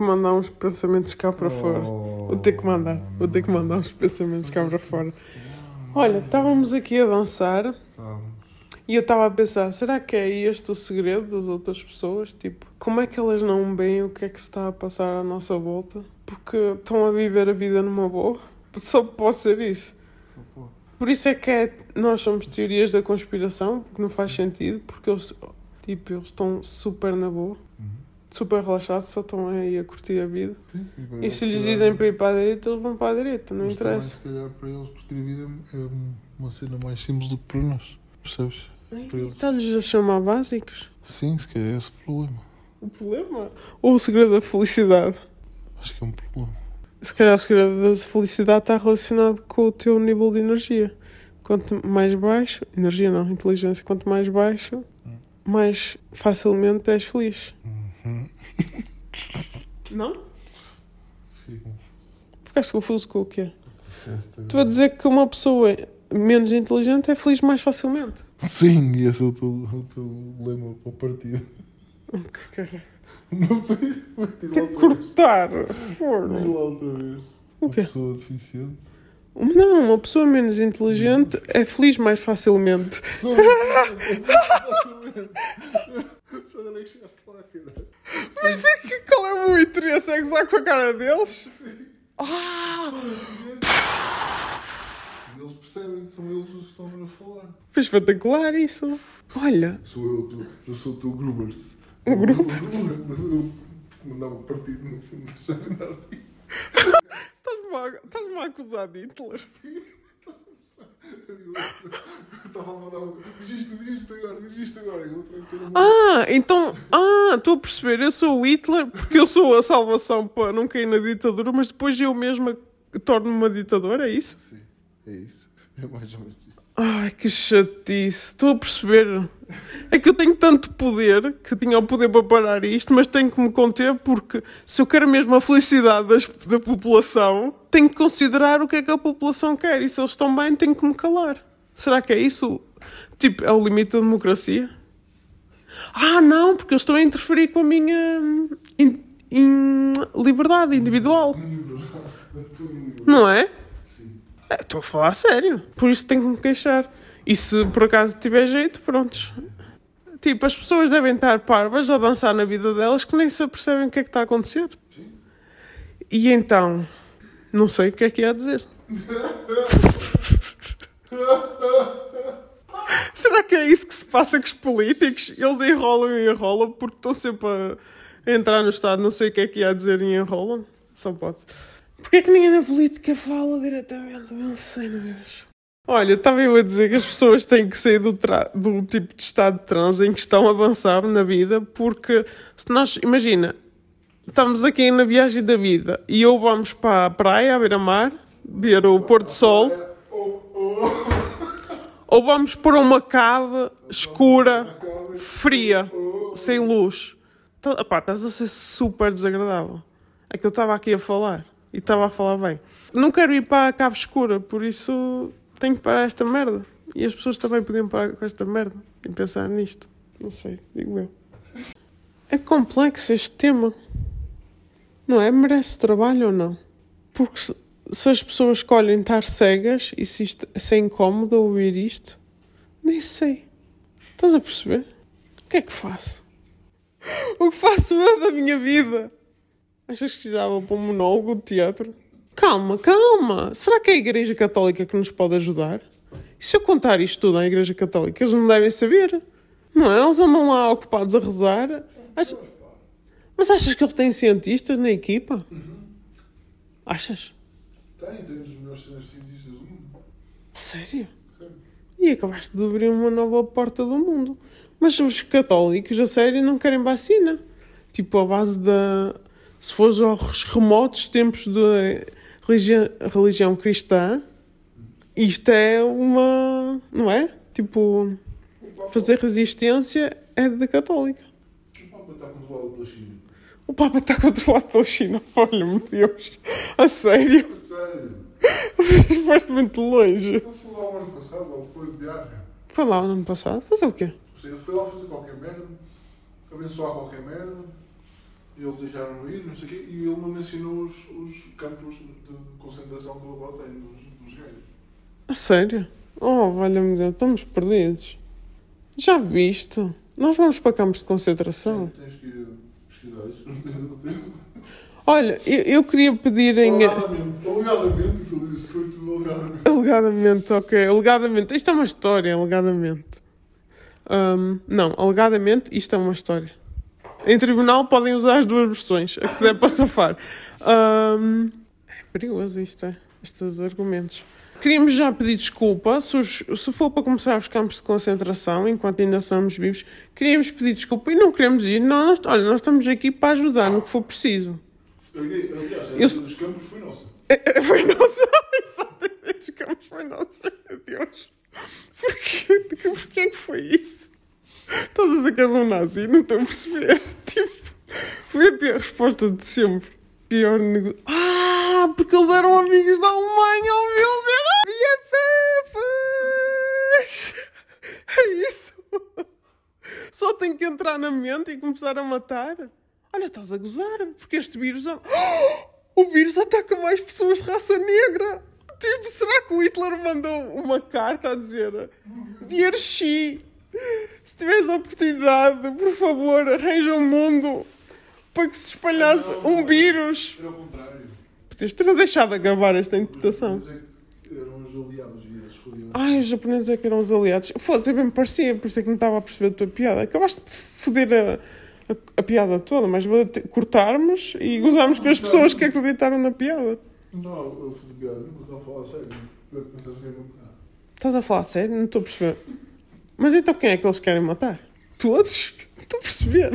que mandar uns pensamentos cá para fora. Vou ter que mandar. Vou ter que mandar uns pensamentos cá para fora. Olha, estávamos aqui a dançar e eu estava a pensar, será que é este o segredo das outras pessoas? Tipo, como é que elas não veem o que é que se está a passar à nossa volta? Porque estão a viver a vida numa boa? Só pode ser isso. Por isso é que é, nós somos teorias da conspiração, porque não faz sentido, porque eles, tipo, eles estão super na boa, super relaxados, só estão aí a curtir a vida. Sim, E se lhes dizem para ir para a direita, eles vão para a direita, não Mas também, interessa. se calhar para eles curtir a vida é uma cena mais simples do que para nós. Percebes? Está-lhes a chamar básicos. Sim, se calhar é esse o problema. O problema? Ou o segredo da felicidade? Acho que é um problema. Se calhar o segredo da felicidade está relacionado com o teu nível de energia. Quanto mais baixo, energia não, inteligência, quanto mais baixo, mais facilmente és feliz. Uhum. Não? Fico Ficaste confuso com o quê? Estou a dizer que uma pessoa menos inteligente é feliz mais facilmente. Sim, e esse é o teu, o teu lema para o partido. Que caralho. Não? Diz lá Tem que cortar. Diz Forno. lá outra vez. O Uma quê? pessoa deficiente. Não, uma pessoa menos inteligente é feliz mais facilmente. Só Só agora é que chegaste lá, cara. Mas por que, qual é o meu interesse? É gozar com a cara deles? Ah! E eles percebem que são eles os que estão a falar. Foi espetacular isso. Olha, Sou eu, tu, eu sou o teu Grubers. O Grubers? Eu mandava partido no fundo chave nazi. estás-me a, acusar de Hitler? Eu estava a mandar um. Diz isto, diz isto agora, diz isto agora. E uma- Ah, então. Ah, estou a perceber. Eu sou o Hitler porque eu sou a salvação para não cair na ditadura, mas depois eu mesma torno-me uma ditadora, é isso? Sim, é isso. É mais ou menos isso. Ai, que chatice. Estou a perceber. É que eu tenho tanto poder que tinha o poder para parar isto, mas tenho que me conter porque se eu quero mesmo a felicidade das- da população, tenho que considerar o que é que a população quer e se eles estão bem, tenho que me calar. Será que é isso? Tipo, é o limite da democracia? Ah, não, porque eu estou a interferir com a minha hum, in- in- liberdade individual, não é? Sim. É, Estou a falar a sério. Por isso tenho que me queixar. E se por acaso tiver jeito, prontos. Tipo, as pessoas devem estar parvas a dançar na vida delas que nem se apercebem o que é que está a acontecer. E então, não sei o que é que ia dizer. Será que é isso que se passa com os políticos? Eles enrolam e enrolam porque estão sempre a entrar no Estado, não sei o que é que ia dizer e enrolam. Só pode. Porquê é que ninguém na política fala diretamente? Não sei, não é? Olha, estava eu a dizer que as pessoas têm que sair do, do tipo de estado de transe em que estão a avançar na vida, porque se nós, imagina, estamos aqui na viagem da vida e ou vamos para a praia, à beira-mar, ver o pôr do sol, ou vamos para uma cave escura, fria, sem luz. Tá, epá, estás a ser super desagradável. É que eu estava aqui a falar e estava a falar bem. Não quero ir para a cave escura, por isso tenho que parar esta merda. E as pessoas também podiam parar com esta merda e pensar nisto. Não sei, digo eu. É complexo este tema. Não é? Merece trabalho ou não? Porque se, se as pessoas escolhem estar cegas e se, isto, se é incómodo ouvir isto, nem sei. Estás a perceber? O que é que faço? O que faço eu da minha vida? Achas que dava para um monólogo de teatro? Calma, calma. Será que é a Igreja Católica que nos pode ajudar? E se eu contar isto tudo à Igreja Católica, eles não devem saber. Não é? Eles andam lá ocupados a rezar. Ach- Mas achas que eles têm cientistas na equipa? Achas? Tem, temos os melhores cientistas do mundo. Sério? E acabaste de abrir uma nova porta do mundo. Mas os católicos, a sério, não querem vacina. Tipo, a base da. Se fores aos remotos tempos da religião, religião cristã, isto é uma. Não é? Tipo, fazer resistência é da católica. O Papa está controlado pela China. O Papa está controlado pela China. Olha-me, Deus. A sério. Foste muito longe. Foi lá o ano passado, ou foi de viagem. Foi lá no ano passado. Fazer o quê? Ele foi lá fazer qualquer merda, abençoar qualquer merda, eles deixaram ir, não sei o quê, e ele não mencionou os, os campos de concentração que ele lá tem dos, dos gajos. A sério? Oh, valha-me Deus, estamos perdidos. Já viste? Nós vamos para campos de concentração. Tens que ir pesquisar isso. Olha, eu, eu queria pedir em. Alegadamente, alegadamente, o que ele disse foi tudo alegadamente. Alegadamente, ok. Alegadamente. Isto é uma história, alegadamente. Ahm, não, alegadamente, isto é uma história. Em tribunal podem usar as duas versões, a que der para safar. Ahm, é perigoso isto, é? Estes argumentos. Queríamos já pedir desculpa, se, os- se for para começar os campos de concentração, enquanto ainda somos vivos, queríamos pedir desculpa e não queremos ir. Não, nós, olha, nós estamos aqui para ajudar no que for preciso. Aliás, Eu- essa dos campos foi nossa. É, Foi nossa. Exatamente, os campos foi nossa. Meu Deus. Porquê? Porquê que foi isso? Estás a dizer que és um nazi? Não estou a perceber. Tipo, foi a pior resposta de sempre. Pior negócio. Ah, porque eles eram amigos da Alemanha. Oh meu Deus! BFFs! É isso. Só tem que entrar na mente e começar a matar. Olha, estás a gozar, porque este vírus. é- O vírus ataca mais pessoas de raça negra. Tipo, será que o Hitler mandou uma carta a dizer Dear Xi, se tiveres a oportunidade, por favor, arranja um mundo para que se espalhasse um vírus. Era o contrário. Podias ter deixado acabar esta interpretação. É que Eram os aliados e eles fodiam. Ai, os japoneses é que eram os aliados. Fosse, eu bem me parecia, por isso é que não estava a perceber a tua piada. Acabaste de foder a, a, a piada toda, mas vou cortarmos e gozarmos com as pessoas que acreditaram na piada. Não, eu de piada, não estou a falar sério. Estás a falar sério? Não estou a perceber. Mas então quem é que eles querem matar? Todos? Estou a perceber.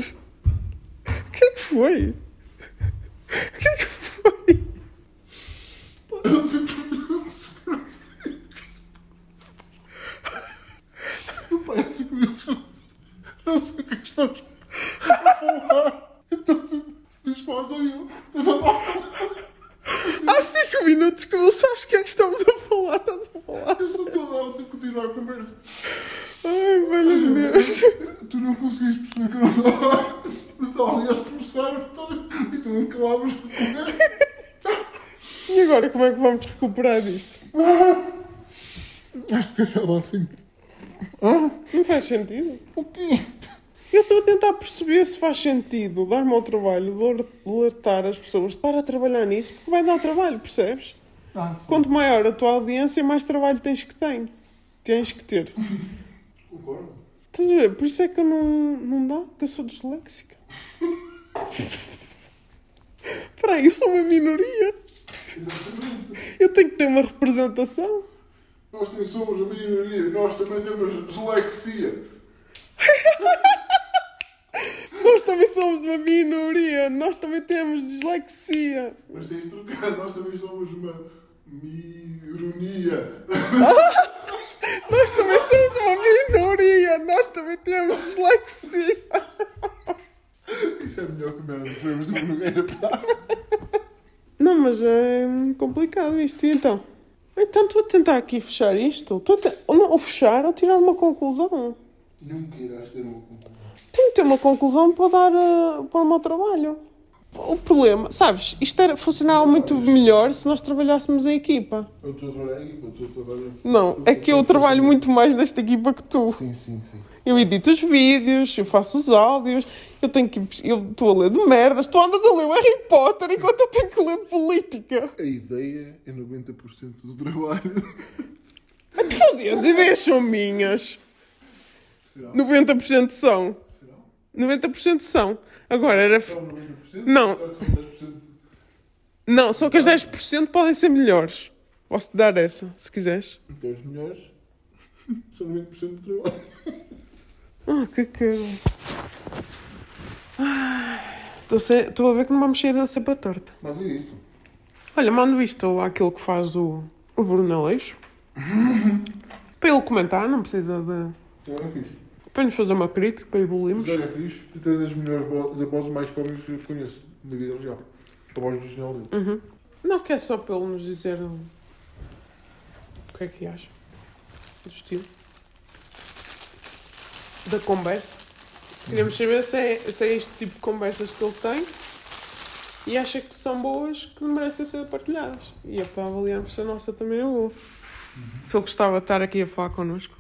O que é que foi? O que é que foi? Pai, há 5 minutos. Não sei o que é que estamos a falar. Então tu diz qual é eu. Há cinco minutos que não sabes o que é que estamos a falar. Estás a falar. Eu sou toda a continuar a comer. Velho Deus. Tu não conseguiste perceber que eu não estava. Eu estava ali a esforçar e tu não calavas. E agora como é que vamos recuperar isto? Acho que acaba assim. Não faz sentido. O quê? Eu estou a tentar perceber se faz sentido dar-me ao trabalho de aler- alertar as pessoas de estar a trabalhar nisso, porque vai dar trabalho, percebes? Ah, Quanto maior a tua audiência, mais trabalho tens que ter. Tens que ter. concordo. Estás a ver? Por isso é que eu não, não dá, que eu sou disléxica. Espera aí, eu sou uma minoria. Exatamente. Eu tenho que ter uma representação. Nós também somos a minoria. Nós também temos dislexia. Nós também somos uma minoria. Nós também temos dislexia. Mas tens de trocar. Nós também somos uma mironia. Nós também uma minoria. Nós também temos dislexia. Isso é melhor que merda. Foi-nos do Nogueira. pá. Não, mas é complicado isto. E então? Então estou a tentar aqui fechar isto. Estou a te- ou, não- ou fechar ou tirar uma conclusão. Nunca irás ter uma conclusão. Tenho que ter uma conclusão para dar eh, para o meu trabalho. O problema, sabes, isto era, funcionava muito melhor se nós trabalhássemos em equipa. Eu estou a trabalhar em equipa. Eu estou a trabalhar... Não, é que eu trabalho muito mais nesta equipa que tu. Sim, sim, sim. Eu edito os vídeos, eu faço os áudios, eu tenho que. Eu estou a ler de merdas, tu andas a ler o Harry Potter enquanto eu tenho que ler de política. A ideia é 90% do trabalho. Foda-se, as ideias são minhas. Será? 90% são. Será? 90% são. Agora era. São 90%? Não. Será que são 10%? Não, só que as 10% podem ser melhores. Posso-te dar essa, se quiseres. Então os melhores são 90% do trabalho. Ah, que caro. Estou a a ver que não vamos sair da cepa torta. Mas é isto. Olha, mando isto àquele que faz o, o Bruno Aleixo. para ele comentar, não precisa de. Então é fixe. Para nos fazer uma crítica, para evoluirmos. Mas é fixe. E tem das melhores vo- das vozes mais cómicas que eu conheço na vida real. A voz original dele. Uhum. Não quer só para ele nos dizer o que é que acha do estilo da conversa. Queríamos saber se é, se é este tipo de conversas que ele tem e acha que são boas que merecem ser partilhadas. E é para avaliarmos se a nossa também é boa. Se ele gostava de estar aqui a falar connosco.